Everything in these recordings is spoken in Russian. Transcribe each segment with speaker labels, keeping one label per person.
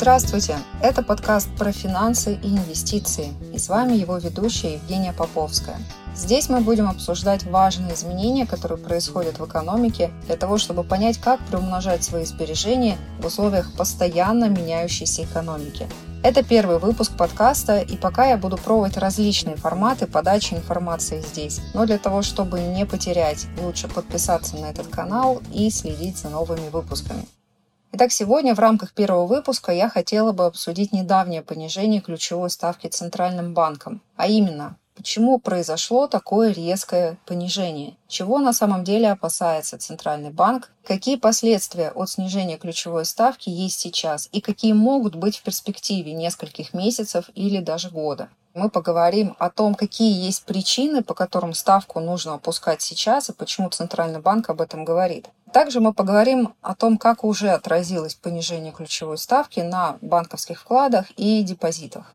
Speaker 1: Здравствуйте! Это подкаст про финансы и инвестиции. И с вами его ведущая Евгения Поповская. Здесь мы будем обсуждать важные изменения, которые происходят в экономике, для того, чтобы понять, как приумножать свои сбережения в условиях постоянно меняющейся экономики. Это первый выпуск подкаста, и пока я буду пробовать различные форматы подачи информации здесь. Но для того, чтобы не потерять, лучше подписаться на этот канал и следить за новыми выпусками. Итак, сегодня в рамках первого выпуска я хотела бы обсудить недавнее понижение ключевой ставки Центральным банком, а именно Почему произошло такое резкое понижение? Чего на самом деле опасается Центральный банк? Какие последствия от снижения ключевой ставки есть сейчас? И какие могут быть в перспективе нескольких месяцев или даже года? Мы поговорим о том, какие есть причины, по которым ставку нужно опускать сейчас и почему Центральный банк об этом говорит. Также мы поговорим о том, как уже отразилось понижение ключевой ставки на банковских вкладах и депозитах.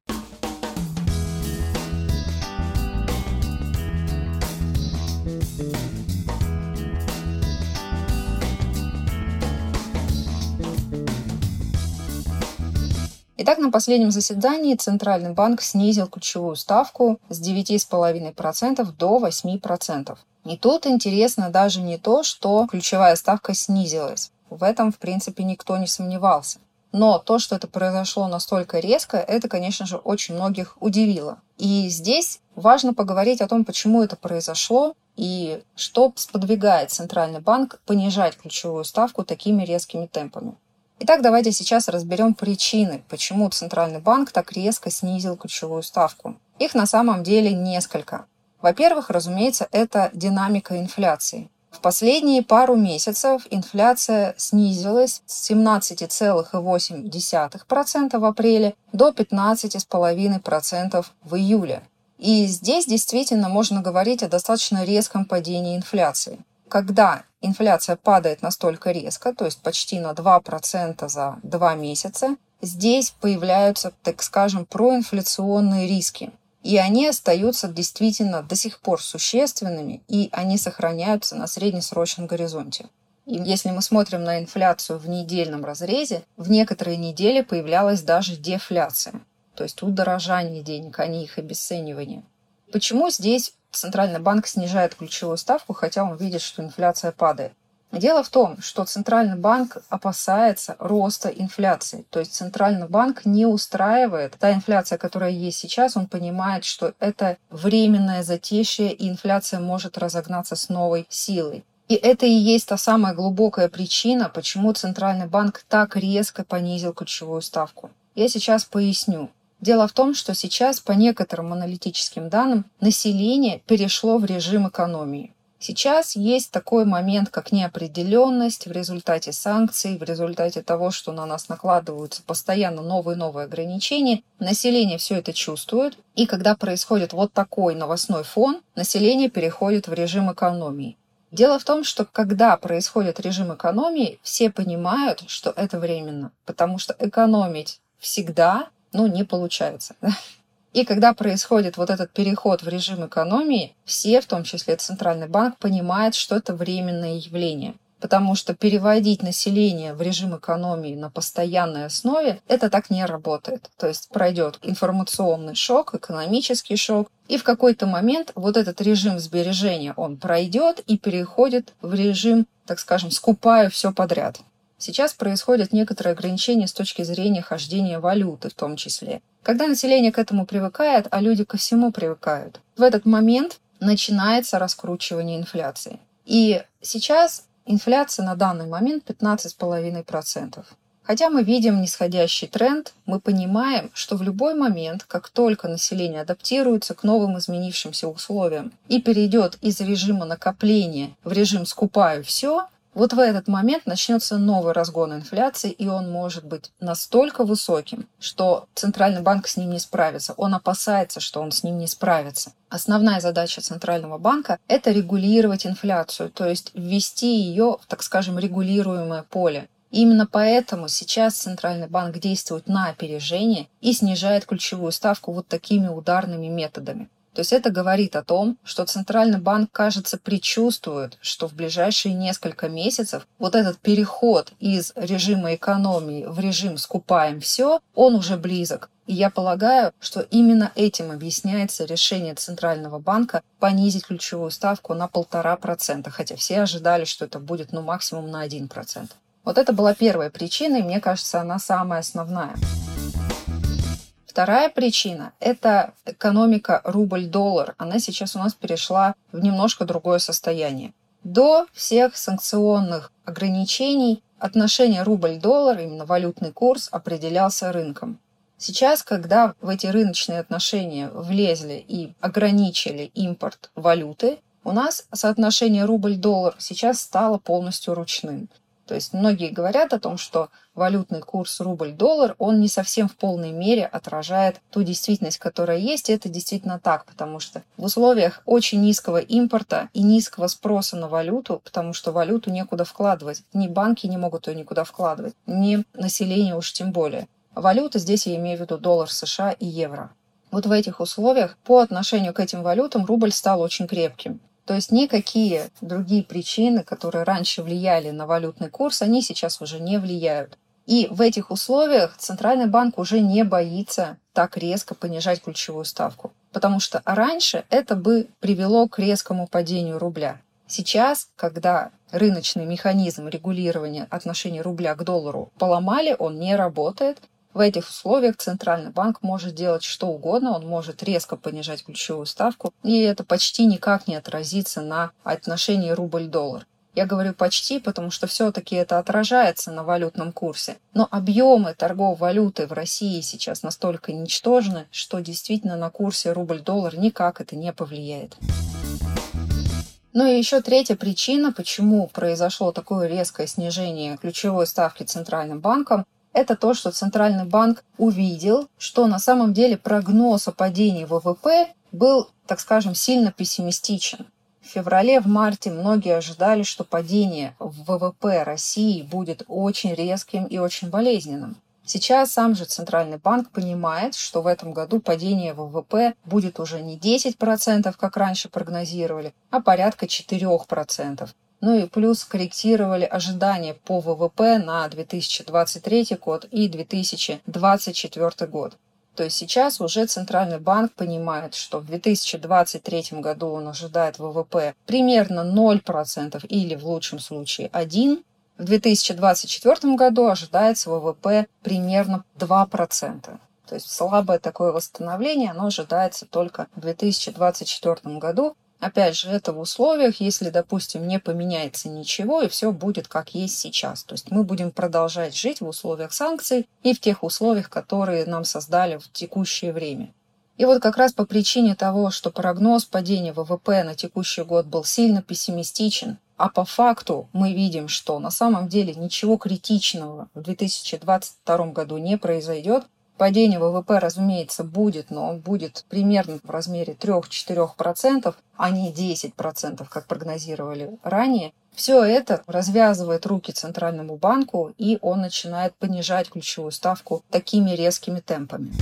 Speaker 1: Итак, на последнем заседании Центральный банк снизил ключевую ставку с 9,5% до 8%. И тут интересно даже не то, что ключевая ставка снизилась. В этом, в принципе, никто не сомневался. Но то, что это произошло настолько резко, это, конечно же, очень многих удивило. И здесь важно поговорить о том, почему это произошло и что сподвигает Центральный банк понижать ключевую ставку такими резкими темпами. Итак, давайте сейчас разберем причины, почему Центральный банк так резко снизил ключевую ставку. Их на самом деле несколько. Во-первых, разумеется, это динамика инфляции. В последние пару месяцев инфляция снизилась с 17,8% в апреле до 15,5% в июле. И здесь действительно можно говорить о достаточно резком падении инфляции когда инфляция падает настолько резко, то есть почти на 2% за 2 месяца, здесь появляются, так скажем, проинфляционные риски. И они остаются действительно до сих пор существенными, и они сохраняются на среднесрочном горизонте. И если мы смотрим на инфляцию в недельном разрезе, в некоторые недели появлялась даже дефляция, то есть удорожание денег, а не их обесценивание. Почему здесь Центральный банк снижает ключевую ставку, хотя он видит, что инфляция падает. Дело в том, что Центральный банк опасается роста инфляции. То есть Центральный банк не устраивает та инфляция, которая есть сейчас. Он понимает, что это временное затишье, и инфляция может разогнаться с новой силой. И это и есть та самая глубокая причина, почему Центральный банк так резко понизил ключевую ставку. Я сейчас поясню. Дело в том, что сейчас по некоторым аналитическим данным население перешло в режим экономии. Сейчас есть такой момент, как неопределенность в результате санкций, в результате того, что на нас накладываются постоянно новые и новые ограничения. Население все это чувствует, и когда происходит вот такой новостной фон, население переходит в режим экономии. Дело в том, что когда происходит режим экономии, все понимают, что это временно, потому что экономить всегда ну, не получается. И когда происходит вот этот переход в режим экономии, все, в том числе Центральный банк, понимают, что это временное явление. Потому что переводить население в режим экономии на постоянной основе, это так не работает. То есть пройдет информационный шок, экономический шок, и в какой-то момент вот этот режим сбережения, он пройдет и переходит в режим, так скажем, скупаю все подряд. Сейчас происходят некоторые ограничения с точки зрения хождения валюты в том числе. Когда население к этому привыкает, а люди ко всему привыкают, в этот момент начинается раскручивание инфляции. И сейчас инфляция на данный момент 15,5%. Хотя мы видим нисходящий тренд, мы понимаем, что в любой момент, как только население адаптируется к новым изменившимся условиям и перейдет из режима накопления в режим «скупаю все», вот в этот момент начнется новый разгон инфляции, и он может быть настолько высоким, что Центральный банк с ним не справится. Он опасается, что он с ним не справится. Основная задача Центрального банка – это регулировать инфляцию, то есть ввести ее в, так скажем, регулируемое поле. Именно поэтому сейчас Центральный банк действует на опережение и снижает ключевую ставку вот такими ударными методами. То есть это говорит о том, что Центральный банк, кажется, предчувствует, что в ближайшие несколько месяцев вот этот переход из режима экономии в режим «скупаем все», он уже близок. И я полагаю, что именно этим объясняется решение Центрального банка понизить ключевую ставку на полтора процента, хотя все ожидали, что это будет ну максимум на один процент. Вот это была первая причина, и мне кажется, она самая основная. Вторая причина – это экономика рубль-доллар. Она сейчас у нас перешла в немножко другое состояние. До всех санкционных ограничений отношение рубль-доллар, именно валютный курс, определялся рынком. Сейчас, когда в эти рыночные отношения влезли и ограничили импорт валюты, у нас соотношение рубль-доллар сейчас стало полностью ручным. То есть многие говорят о том, что валютный курс рубль-доллар, он не совсем в полной мере отражает ту действительность, которая есть. И это действительно так, потому что в условиях очень низкого импорта и низкого спроса на валюту, потому что валюту некуда вкладывать, ни банки не могут ее никуда вкладывать, ни население уж тем более. Валюта здесь я имею в виду доллар США и евро. Вот в этих условиях по отношению к этим валютам рубль стал очень крепким. То есть никакие другие причины, которые раньше влияли на валютный курс, они сейчас уже не влияют. И в этих условиях Центральный банк уже не боится так резко понижать ключевую ставку. Потому что раньше это бы привело к резкому падению рубля. Сейчас, когда рыночный механизм регулирования отношений рубля к доллару поломали, он не работает, в этих условиях Центральный банк может делать что угодно, он может резко понижать ключевую ставку, и это почти никак не отразится на отношении рубль-доллар. Я говорю почти, потому что все-таки это отражается на валютном курсе. Но объемы торгов валюты в России сейчас настолько ничтожны, что действительно на курсе рубль-доллар никак это не повлияет. Ну и еще третья причина, почему произошло такое резкое снижение ключевой ставки Центральным банком, это то, что Центральный банк увидел, что на самом деле прогноз о падении ВВП был, так скажем, сильно пессимистичен. В феврале, в марте многие ожидали, что падение ВВП России будет очень резким и очень болезненным. Сейчас сам же Центральный банк понимает, что в этом году падение ВВП будет уже не 10%, как раньше прогнозировали, а порядка 4%. Ну и плюс корректировали ожидания по ВВП на 2023 год и 2024 год. То есть сейчас уже Центральный банк понимает, что в 2023 году он ожидает ВВП примерно 0% или в лучшем случае 1%. В 2024 году ожидается ВВП примерно 2%. То есть слабое такое восстановление, оно ожидается только в 2024 году. Опять же, это в условиях, если, допустим, не поменяется ничего, и все будет как есть сейчас. То есть мы будем продолжать жить в условиях санкций и в тех условиях, которые нам создали в текущее время. И вот как раз по причине того, что прогноз падения ВВП на текущий год был сильно пессимистичен, а по факту мы видим, что на самом деле ничего критичного в 2022 году не произойдет, Падение ВВП, разумеется, будет, но он будет примерно в размере 3-4%, а не 10%, как прогнозировали ранее. Все это развязывает руки Центральному банку, и он начинает понижать ключевую ставку такими резкими темпами.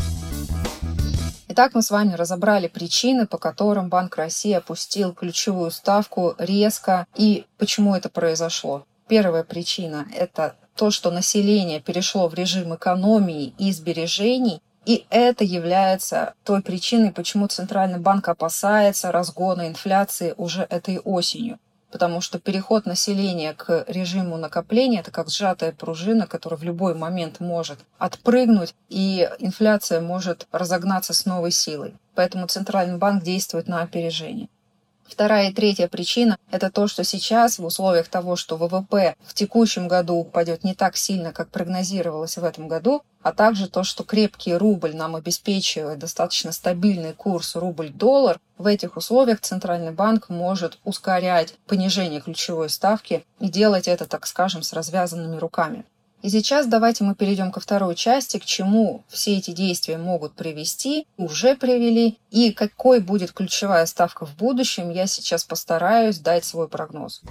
Speaker 1: Итак, мы с вами разобрали причины, по которым Банк России опустил ключевую ставку резко и почему это произошло. Первая причина – это то, что население перешло в режим экономии и сбережений, и это является той причиной, почему Центральный банк опасается разгона инфляции уже этой осенью. Потому что переход населения к режиму накопления – это как сжатая пружина, которая в любой момент может отпрыгнуть, и инфляция может разогнаться с новой силой. Поэтому Центральный банк действует на опережение. Вторая и третья причина – это то, что сейчас в условиях того, что ВВП в текущем году упадет не так сильно, как прогнозировалось в этом году, а также то, что крепкий рубль нам обеспечивает достаточно стабильный курс рубль-доллар, в этих условиях Центральный банк может ускорять понижение ключевой ставки и делать это, так скажем, с развязанными руками. И сейчас давайте мы перейдем ко второй части, к чему все эти действия могут привести, уже привели, и какой будет ключевая ставка в будущем, я сейчас постараюсь дать свой прогноз.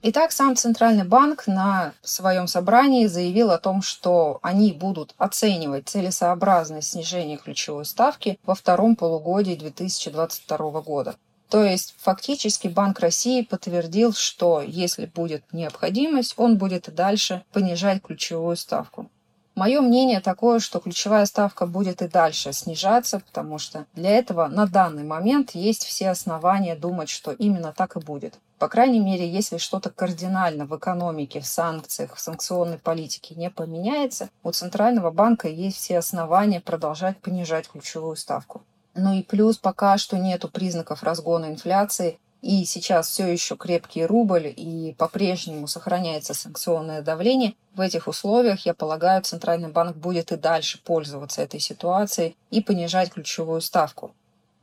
Speaker 1: Итак, сам Центральный банк на своем собрании заявил о том, что они будут оценивать целесообразность снижения ключевой ставки во втором полугодии 2022 года. То есть фактически Банк России подтвердил, что если будет необходимость, он будет и дальше понижать ключевую ставку. Мое мнение такое, что ключевая ставка будет и дальше снижаться, потому что для этого на данный момент есть все основания думать, что именно так и будет. По крайней мере, если что-то кардинально в экономике, в санкциях, в санкционной политике не поменяется, у Центрального банка есть все основания продолжать понижать ключевую ставку. Ну и плюс пока что нету признаков разгона инфляции, и сейчас все еще крепкий рубль и по-прежнему сохраняется санкционное давление, в этих условиях, я полагаю, Центральный банк будет и дальше пользоваться этой ситуацией и понижать ключевую ставку.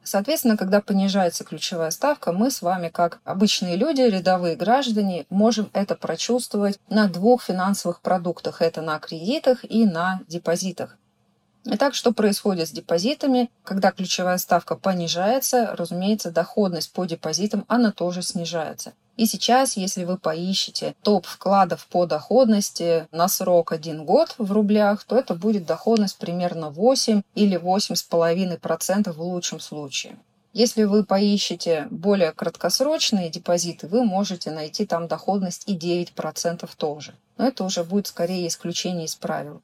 Speaker 1: Соответственно, когда понижается ключевая ставка, мы с вами, как обычные люди, рядовые граждане, можем это прочувствовать на двух финансовых продуктах. Это на кредитах и на депозитах. Итак, что происходит с депозитами? Когда ключевая ставка понижается, разумеется, доходность по депозитам, она тоже снижается. И сейчас, если вы поищете топ вкладов по доходности на срок один год в рублях, то это будет доходность примерно 8 или 8,5% в лучшем случае. Если вы поищете более краткосрочные депозиты, вы можете найти там доходность и 9% тоже. Но это уже будет скорее исключение из правил.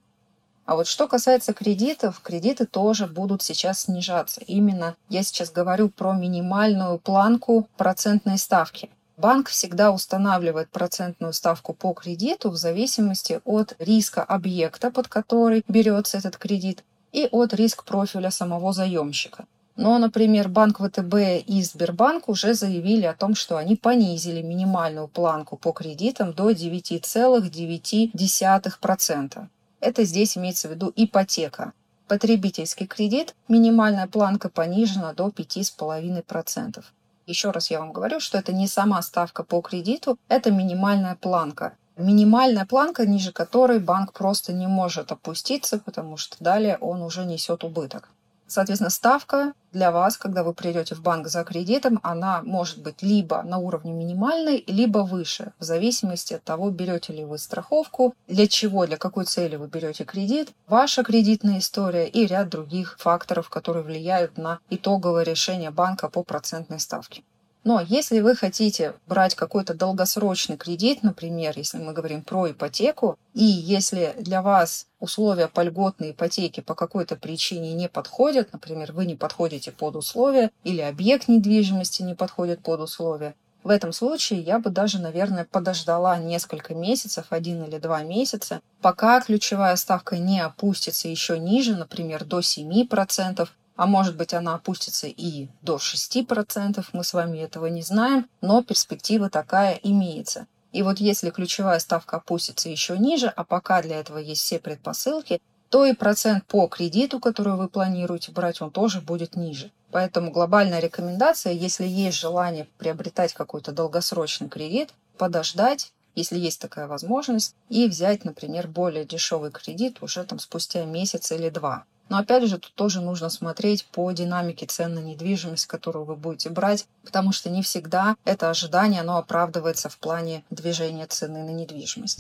Speaker 1: А вот что касается кредитов, кредиты тоже будут сейчас снижаться. Именно я сейчас говорю про минимальную планку процентной ставки. Банк всегда устанавливает процентную ставку по кредиту в зависимости от риска объекта, под который берется этот кредит, и от риск профиля самого заемщика. Но, например, Банк ВТБ и Сбербанк уже заявили о том, что они понизили минимальную планку по кредитам до 9,9%. Это здесь имеется в виду ипотека. Потребительский кредит, минимальная планка понижена до 5,5%. Еще раз я вам говорю, что это не сама ставка по кредиту, это минимальная планка. Минимальная планка, ниже которой банк просто не может опуститься, потому что далее он уже несет убыток. Соответственно, ставка для вас, когда вы придете в банк за кредитом, она может быть либо на уровне минимальной, либо выше, в зависимости от того, берете ли вы страховку, для чего, для какой цели вы берете кредит, ваша кредитная история и ряд других факторов, которые влияют на итоговое решение банка по процентной ставке. Но если вы хотите брать какой-то долгосрочный кредит, например, если мы говорим про ипотеку, и если для вас условия по льготной ипотеке по какой-то причине не подходят, например, вы не подходите под условия или объект недвижимости не подходит под условия, в этом случае я бы даже, наверное, подождала несколько месяцев, один или два месяца, пока ключевая ставка не опустится еще ниже, например, до 7%, а может быть она опустится и до 6%, мы с вами этого не знаем, но перспектива такая имеется. И вот если ключевая ставка опустится еще ниже, а пока для этого есть все предпосылки, то и процент по кредиту, который вы планируете брать, он тоже будет ниже. Поэтому глобальная рекомендация, если есть желание приобретать какой-то долгосрочный кредит, подождать, если есть такая возможность, и взять, например, более дешевый кредит уже там спустя месяц или два. Но опять же, тут тоже нужно смотреть по динамике цен на недвижимость, которую вы будете брать, потому что не всегда это ожидание оно оправдывается в плане движения цены на недвижимость.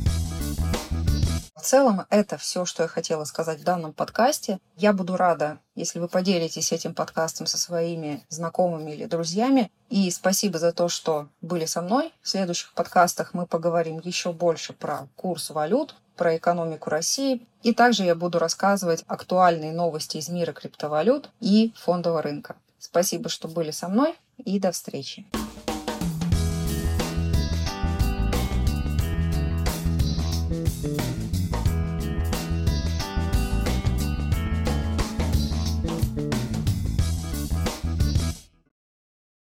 Speaker 1: В целом, это все, что я хотела сказать в данном подкасте. Я буду рада, если вы поделитесь этим подкастом со своими знакомыми или друзьями. И спасибо за то, что были со мной. В следующих подкастах мы поговорим еще больше про курс валют, про экономику России. И также я буду рассказывать актуальные новости из мира криптовалют и фондового рынка. Спасибо, что были со мной и до встречи.